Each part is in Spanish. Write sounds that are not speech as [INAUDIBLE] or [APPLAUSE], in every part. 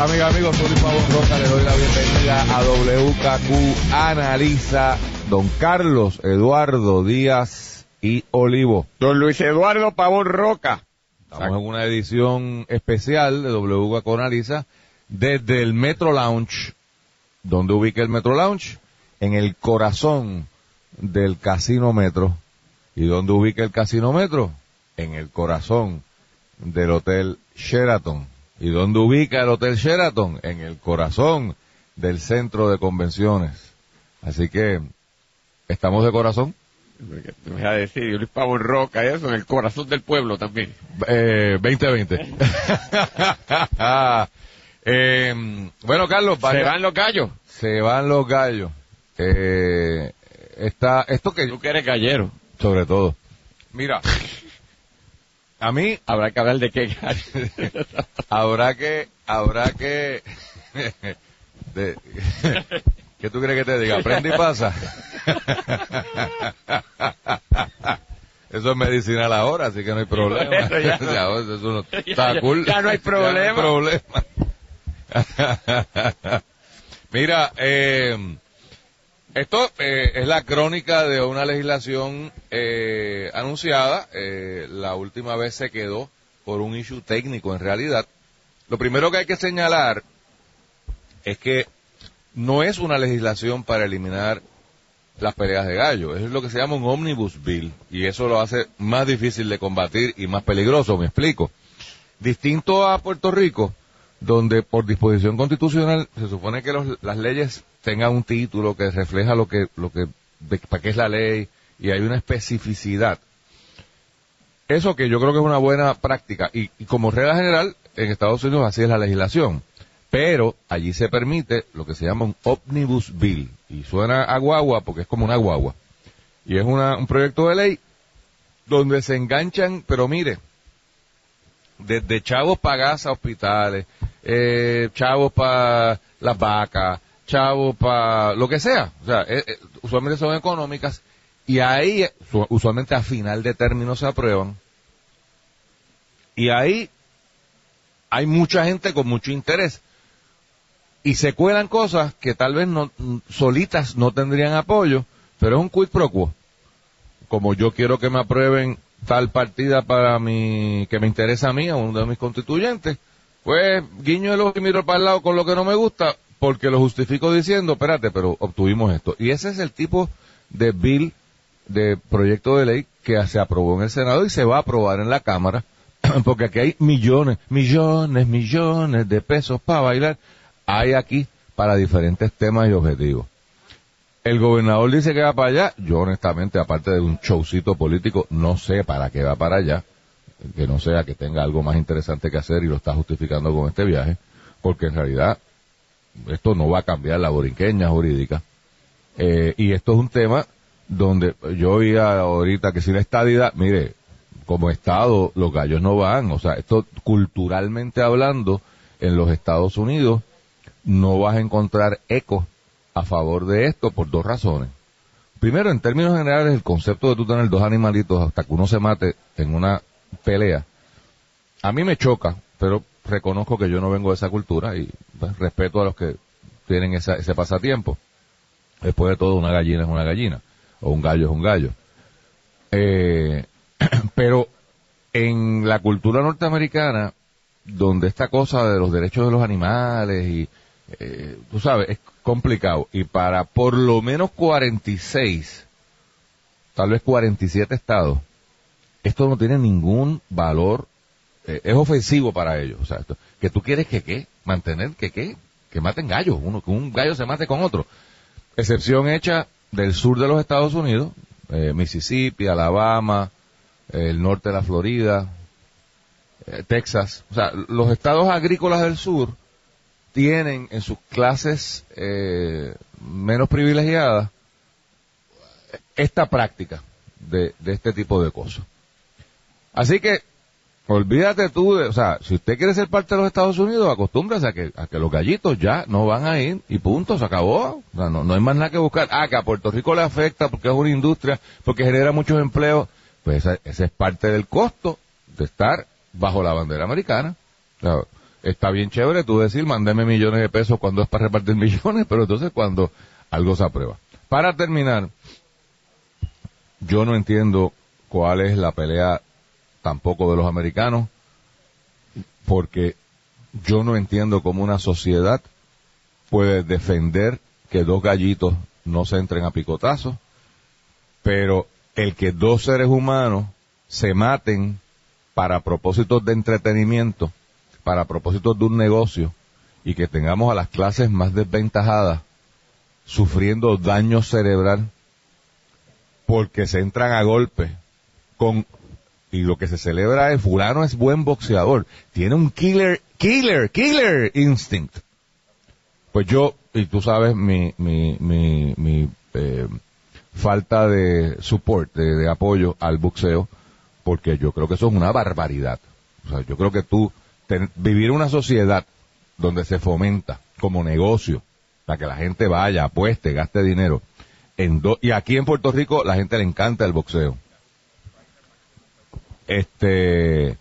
amigas, amigos. Soy Luis Pavón Roca. Le doy la bienvenida a WKQ Analiza. Don Carlos Eduardo Díaz y Olivo. Don Luis Eduardo Pavón Roca. Estamos en una edición especial de WKQ Analiza desde el Metro Lounge. ¿Dónde ubica el Metro Lounge? En el corazón del Casino Metro. ¿Y dónde ubica el Casino Metro? En el corazón del Hotel Sheraton. ¿Y dónde ubica el Hotel Sheraton? En el corazón del centro de convenciones. Así que, ¿estamos de corazón? Me voy a decir, Luis Pavón Roca, eso, en el corazón del pueblo también. Eh, 2020. [LAUGHS] eh, bueno, Carlos, Se van los gallos. se van los gallos. Eh, está, esto que, Tú que eres gallero. sobre todo. Mira, a mí Habrá que hablar de qué habrá que, habrá que, de- ¿qué tú crees que te diga? Aprende y pasa. Eso es medicinal ahora, así que no hay problema. Ya no. [LAUGHS] Ya, eso no- Ya- está ya- cool. ya no hay problema. problema. [LAUGHS] Mira, eh, esto eh, es la crónica de una legislación eh, anunciada. eh, la última vez se quedó por un issue técnico en realidad. Lo primero que hay que señalar es que no es una legislación para eliminar las peleas de gallo. Eso es lo que se llama un omnibus bill y eso lo hace más difícil de combatir y más peligroso, me explico. Distinto a Puerto Rico, donde por disposición constitucional se supone que los- las leyes tengan un título que refleja lo que, lo que, para qué es la ley y hay una especificidad. Eso que yo creo que es una buena práctica y, y como regla general en Estados Unidos así es la legislación. Pero allí se permite lo que se llama un omnibus bill y suena a guagua porque es como una guagua. Y es una- un proyecto de ley donde se enganchan, pero mire, desde chavos para gas a hospitales, eh, chavos para las vacas, chavos para lo que sea. O sea, eh, eh, usualmente son económicas y ahí, eh, su- usualmente a final de término se aprueban. Y ahí hay mucha gente con mucho interés. Y se cuelan cosas que tal vez no, solitas no tendrían apoyo, pero es un quid pro quo. Como yo quiero que me aprueben tal partida para mi, que me interesa a mí, a uno de mis constituyentes, pues guiño el ojo y miro para el lado con lo que no me gusta, porque lo justifico diciendo, espérate, pero obtuvimos esto. Y ese es el tipo de bill, de proyecto de ley que se aprobó en el Senado y se va a aprobar en la Cámara, [CLEARS THROAT] porque aquí hay millones, millones, millones de pesos para bailar. Hay aquí para diferentes temas y objetivos. El gobernador dice que va para allá. Yo honestamente, aparte de un showcito político, no sé para qué va para allá. Que no sea que tenga algo más interesante que hacer y lo está justificando con este viaje. Porque en realidad esto no va a cambiar la borinqueña jurídica. Eh, y esto es un tema donde yo oía ahorita que si la estadidad, mire, como Estado los gallos no van. O sea, esto culturalmente hablando, en los Estados Unidos, no vas a encontrar eco a favor de esto por dos razones. Primero, en términos generales, el concepto de tú tener dos animalitos hasta que uno se mate en una pelea, a mí me choca, pero reconozco que yo no vengo de esa cultura y pues, respeto a los que tienen esa- ese pasatiempo. Después de todo, una gallina es una gallina, o un gallo es un gallo. Eh, [CLEARS THROAT] pero en la cultura norteamericana, donde esta cosa de los derechos de los animales y, eh, tú sabes, es complicado. Y para por lo menos 46, tal vez 47 estados, esto no tiene ningún valor, eh, es ofensivo para ellos. O sea, esto- que tú quieres que qué, mantener que qué, que maten gallos, uno, que un gallo se mate con otro. Excepción hecha del sur de los Estados Unidos, eh, Mississippi, Alabama, el norte de la Florida, eh, Texas, o sea, los estados agrícolas del sur tienen en sus clases menos privilegiadas esta práctica de, de este tipo de cosas. Así que, olvídate tú de, o sea, si usted quiere ser parte de los Estados Unidos, acostúmbrase a que, a que los gallitos ya no van a ir y punto, se acabó. O sea, no, no hay más nada que buscar. Ah, que a Puerto Rico le afecta porque es una industria, porque genera muchos empleos. Pues esa- ese es parte del costo de estar bajo la bandera americana. O está bien chévere tú decir, mándeme millones de pesos cuando es para repartir [LAUGHS] millones, pero entonces cuando algo se aprueba. Para terminar, yo no entiendo cuál es la pelea tampoco de los americanos, porque yo no entiendo cómo una sociedad puede defender que dos gallitos no se entren a picotazos, pero el que dos seres humanos se maten para propósitos de entretenimiento, para propósitos de un negocio, y que tengamos a las clases más desventajadas sufriendo daño cerebral porque se entran a golpe con y lo que se celebra es fulano es buen boxeador, tiene un killer, killer, killer instinct. Pues yo, y tú sabes mi, mi, mi, mi eh, falta de support, de, apoyo al boxeo, porque yo creo que eso es una barbaridad. O sea, yo creo que tú, ten- vivir una sociedad donde se fomenta como negocio, para que la gente vaya, apueste, gaste dinero, en y aquí en Puerto Rico la gente le encanta el boxeo. Este,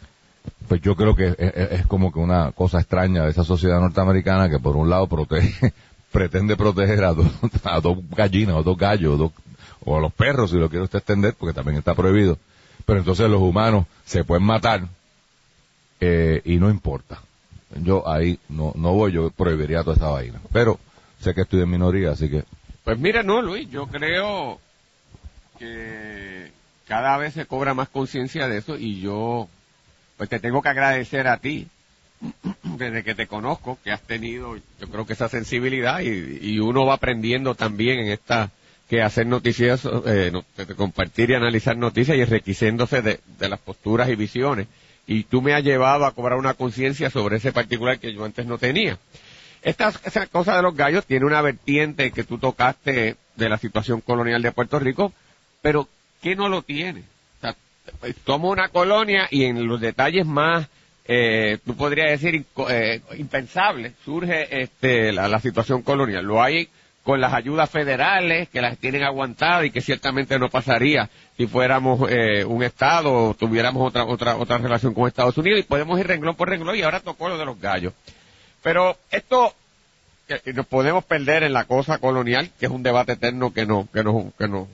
pues yo creo que es, como que una cosa extraña de esa sociedad norteamericana que por un lado protege, [LAUGHS] pretende proteger a dos, [LAUGHS] a dos gallinas o dos gallos o a los perros si lo quiere usted extender porque también está prohibido. Pero entonces los humanos se pueden matar eh, y no importa. Yo ahí no, no voy, yo prohibiría toda esta vaina. Pero sé que estoy en minoría, así que Pues mira, no, Luis, yo creo que cada vez se cobra más conciencia de eso y yo, pues te tengo que agradecer a ti, [CLEARS THROAT] desde que te conozco, que has tenido, yo creo que esa sensibilidad y, uno va aprendiendo también en esta, que hacer noticias, eh, compartir y analizar noticias y enriqueciéndose de, de las posturas y visiones. Y tú me has llevado a cobrar una conciencia sobre ese particular que yo antes no tenía. Esta, esa cosa de los gallos tiene una vertiente que tú tocaste de la situación colonial de Puerto Rico, pero ¿qué no lo tiene? O sea, toma una colonia y en los detalles más, eh, tú podrías decir, eh, impensables, surge este, la, la situación colonial. Lo hay con las ayudas federales que las tienen aguantadas y que ciertamente no pasaría si fuéramos eh, un Estado o tuviéramos otra, otra, otra relación con Estados Unidos y podemos ir renglón por renglón y ahora tocó lo de los gallos. Pero esto que- que nos podemos perder en la cosa colonial, que es un debate eterno que nos que nos que nos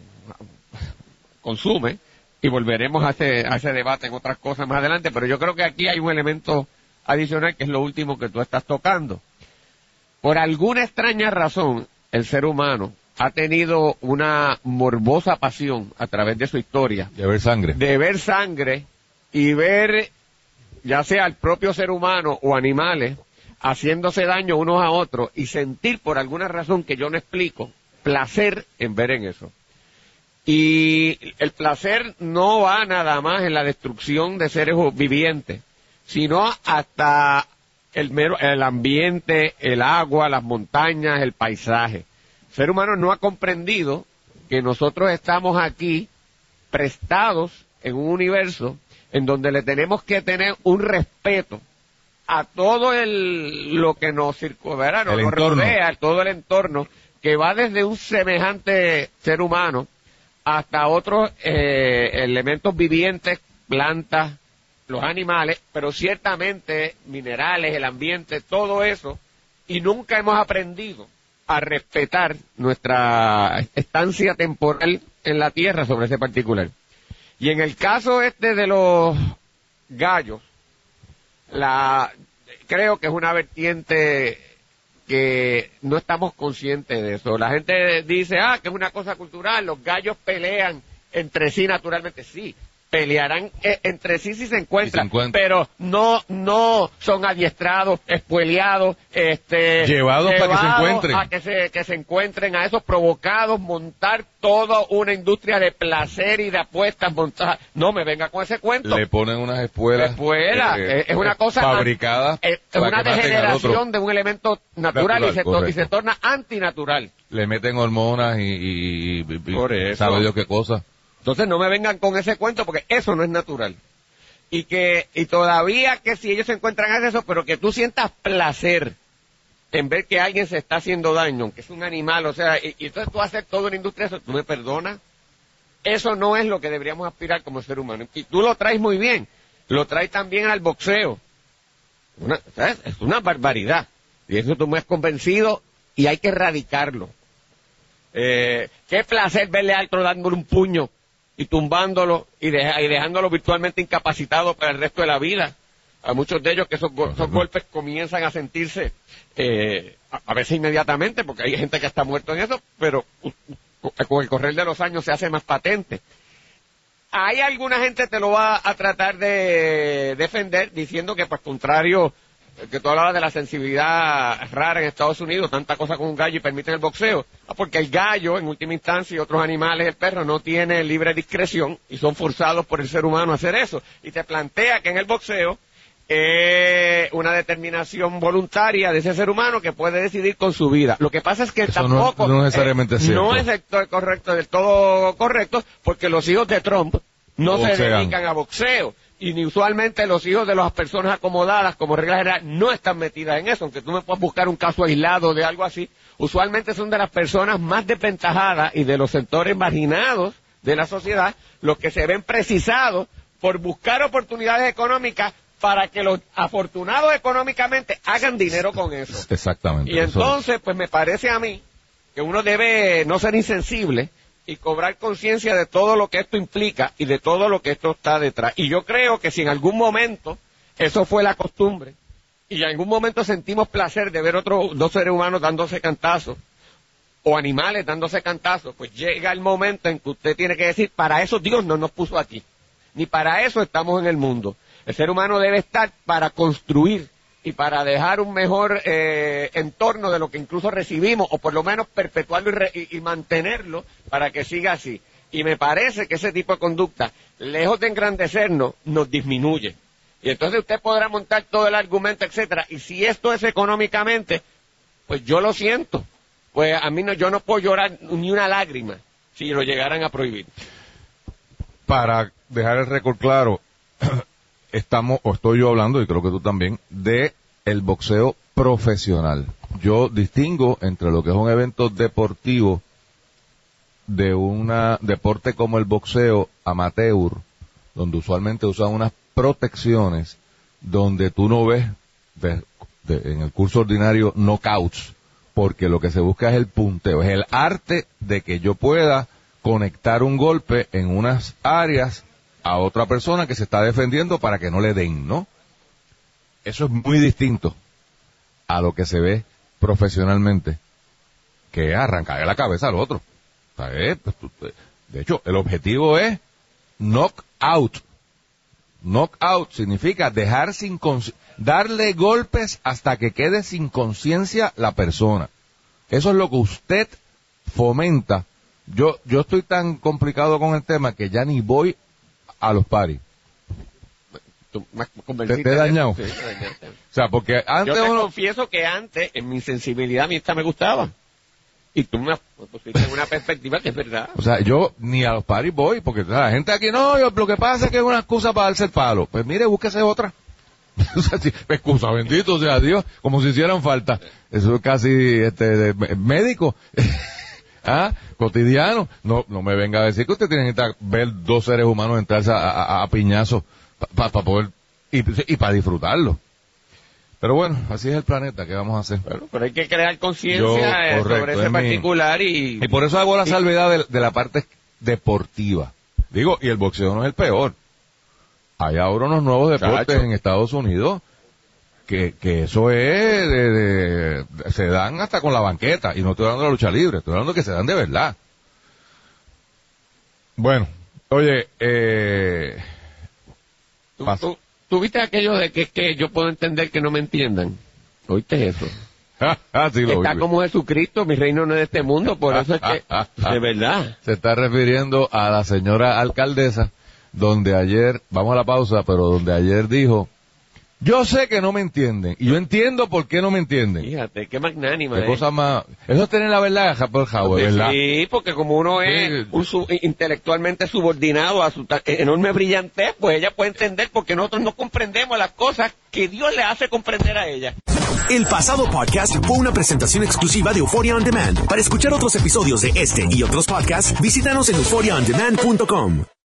consume y volveremos a ese a ese debate en otras cosas más adelante, pero yo creo que aquí hay un elemento adicional que es lo último que tú estás tocando. Por alguna extraña razón, el ser humano ha tenido una morbosa pasión a través de su historia de ver sangre. de ver sangre y ver ya sea el propio ser humano o animales haciéndose daño unos a otros y sentir por alguna razón que yo no explico placer en ver en eso. Y el placer no va nada más en la destrucción de seres vivientes, sino hasta el mero, el ambiente, el agua, las montañas, el paisaje. El ser humano no ha comprendido que nosotros estamos aquí prestados en un universo en donde le tenemos que tener un respeto a todo el, lo que nos circunvala, nos El nos entorno. rodea, todo el entorno, que va desde un semejante ser humano hasta otros eh, elementos vivientes, plantas, los animales, pero ciertamente minerales, el ambiente, todo eso, y nunca hemos aprendido a respetar nuestra estancia temporal en la Tierra sobre ese particular. Y en el caso este de los gallos, la creo que es una vertiente que no estamos conscientes de eso. La gente dice, ah, que es una cosa cultural, los gallos pelean entre sí naturalmente. Sí, pelearán eh, entre sí si se encuentran, Si se encuentran. pero no no son adiestrados, espueleados, este Llevados para que se encuentren. a que se que se encuentren a esos provocados montar toda una industria de placer y de apuestas montadas. No me venga con ese cuento. Le ponen unas espuelas. Espuelas, eh, es- una cosa Fabricadas. Es, una degeneración de un elemento natural, y, se to- y se correcto. torna antinatural. Le meten hormonas y, y, sabe Dios qué cosa. Entonces no me vengan con ese cuento porque eso no es natural. Y que, y todavía que si ellos se encuentran eso, pero que tú sientas placer en ver que alguien se está haciendo daño, aunque es un animal, o sea, y, entonces tú haces toda una industria eso, tú me perdonas. Eso no es lo que deberíamos aspirar como ser humano. Y tú lo traes muy bien. Lo traes también al boxeo. Una, ¿sabes? Es una barbaridad. Y eso tú me has convencido y hay que erradicarlo. Eh, qué placer verle a otro dándole un puño y tumbándolo y, deja- y dejándolo virtualmente incapacitado para el resto de la vida. A muchos de ellos que esos, go- esos golpes comienzan a sentirse, eh, a, a veces inmediatamente, porque hay gente que está muerto en eso, pero con el correr de los años se hace más patente. Hay alguna gente que te lo va a tratar de defender diciendo que, pues, contrario, que tú hablabas de la sensibilidad rara en Estados Unidos, tanta cosa con un gallo y permiten el boxeo. Ah, porque el gallo, en última instancia, y otros animales, el perro, no tiene libre discreción y son forzados por el ser humano a hacer eso. Y te plantea que en el boxeo es una determinación voluntaria de ese ser humano que puede decidir con su vida. Lo que pasa es que Eso no- tampoco... no necesariamente es No es todo correcto, del todo correcto, porque los hijos de Trump no se Boxean. dedican a boxeo. Y ni usualmente los hijos de las personas acomodadas, como regla general, no están metidas en eso. Aunque tú me puedas buscar un caso aislado de algo así, usualmente son de las personas más desventajadas y de los sectores marginados de la sociedad los que se ven precisados por buscar oportunidades económicas para que los afortunados económicamente hagan dinero con eso. Exactamente. Y entonces, pues me parece a mí que uno debe no ser insensible y cobrar conciencia de todo lo que esto implica y de todo lo que esto está detrás. Y yo creo que si en algún momento eso fue la costumbre y en algún momento sentimos placer de ver otros dos seres humanos dándose cantazos o animales dándose cantazos, pues llega el momento en que usted tiene que decir, para eso Dios no nos puso aquí, ni para eso estamos en el mundo. El ser humano debe estar para construir y para dejar un mejor eh, entorno de lo que incluso recibimos, o por lo menos perpetuarlo y, re- y- mantenerlo para que siga así. Y me parece que ese tipo de conducta, lejos de engrandecernos, nos disminuye. Y entonces usted podrá montar todo el argumento, etcétera. Y si esto es económicamente, pues yo lo siento. Pues a mí no, yo no puedo llorar ni una lágrima si lo llegaran a prohibir. para dejar el récord claro, estamos, o estoy yo hablando, y creo que tú también, de el boxeo profesional. Yo distingo entre lo que es un evento deportivo de un deporte como el boxeo amateur, donde usualmente usan unas protecciones, donde tú no ves de- en el curso ordinario knockouts, porque lo que se busca es el punteo, es el arte de que yo pueda conectar un golpe en unas áreas a otra persona que se está defendiendo para que no le den, ¿no? Eso es muy distinto a lo que se ve profesionalmente, que es arrancarle la cabeza al otro. Es- pues, de hecho, el objetivo es knock out. Knock out significa dejar sin darle golpes hasta que quede sin conciencia la persona. Eso es lo que usted fomenta. Yo, yo estoy tan complicado con el tema que ya ni voy a los paris. ¿Te- te dañado? Sí. O sea, porque Yo antes te uno, confieso que antes, en mi sensibilidad, a mí esta me gustaba. Y tú me pusiste una perspectiva que es verdad. o sea, yo ni a los paris voy, porque la gente aquí, no, yo, lo que pasa es que es una excusa para darse el palo. Pues mire, búsquese otra. [LAUGHS] o sea, sí, excusa, bendito sea Dios, como si hicieran falta. Eso es casi, este, de- médico. [LAUGHS] ¿Ah? Cotidiano. No, no me venga a decir que usted tiene que estar- ver dos seres humanos entrarse a, a, a piñazos para poder, y, y para disfrutarlo. Pero bueno, así es el planeta, ¿qué vamos a hacer? Pero hay que crear conciencia eh, sobre es ese mi- particular y... Y por eso hago la salvedad de, de la parte deportiva. Digo, y el boxeo no es el peor. Hay ahora unos nuevos deportes Chacho. en Estados Unidos que, que eso es de, de- se dan hasta con la banqueta. Y no estoy hablando de la lucha libre, estoy hablando que se dan de verdad. Bueno, Oye, eh, ¿Tú, tú- tú viste aquello de que, que yo puedo entender que no me entiendan? ¿Oíste eso? [LAUGHS] ah, sí lo Está vi. como Jesucristo, mi reino no es de este mundo, por eso es que, [LAUGHS] de verdad. Se está refiriendo a la señora alcaldesa, donde ayer, vamos a la pausa, pero donde ayer dijo, yo sé que no me entienden, y yo entiendo por qué no me entienden. Fíjate, qué magnánima. Qué ¿eh? cosa más... Eso es tener la verdad, por Howard, ¿verdad? Sí, porque como uno es Sí. un su- intelectualmente subordinado a su ta- enorme brillantez, pues ella puede entender porque nosotros no comprendemos las cosas que Dios le hace comprender a ella. El pasado podcast fue una presentación exclusiva de Euphoria On Demand. Para escuchar otros episodios de este y otros podcasts, visítanos en euphoriaondemand.com.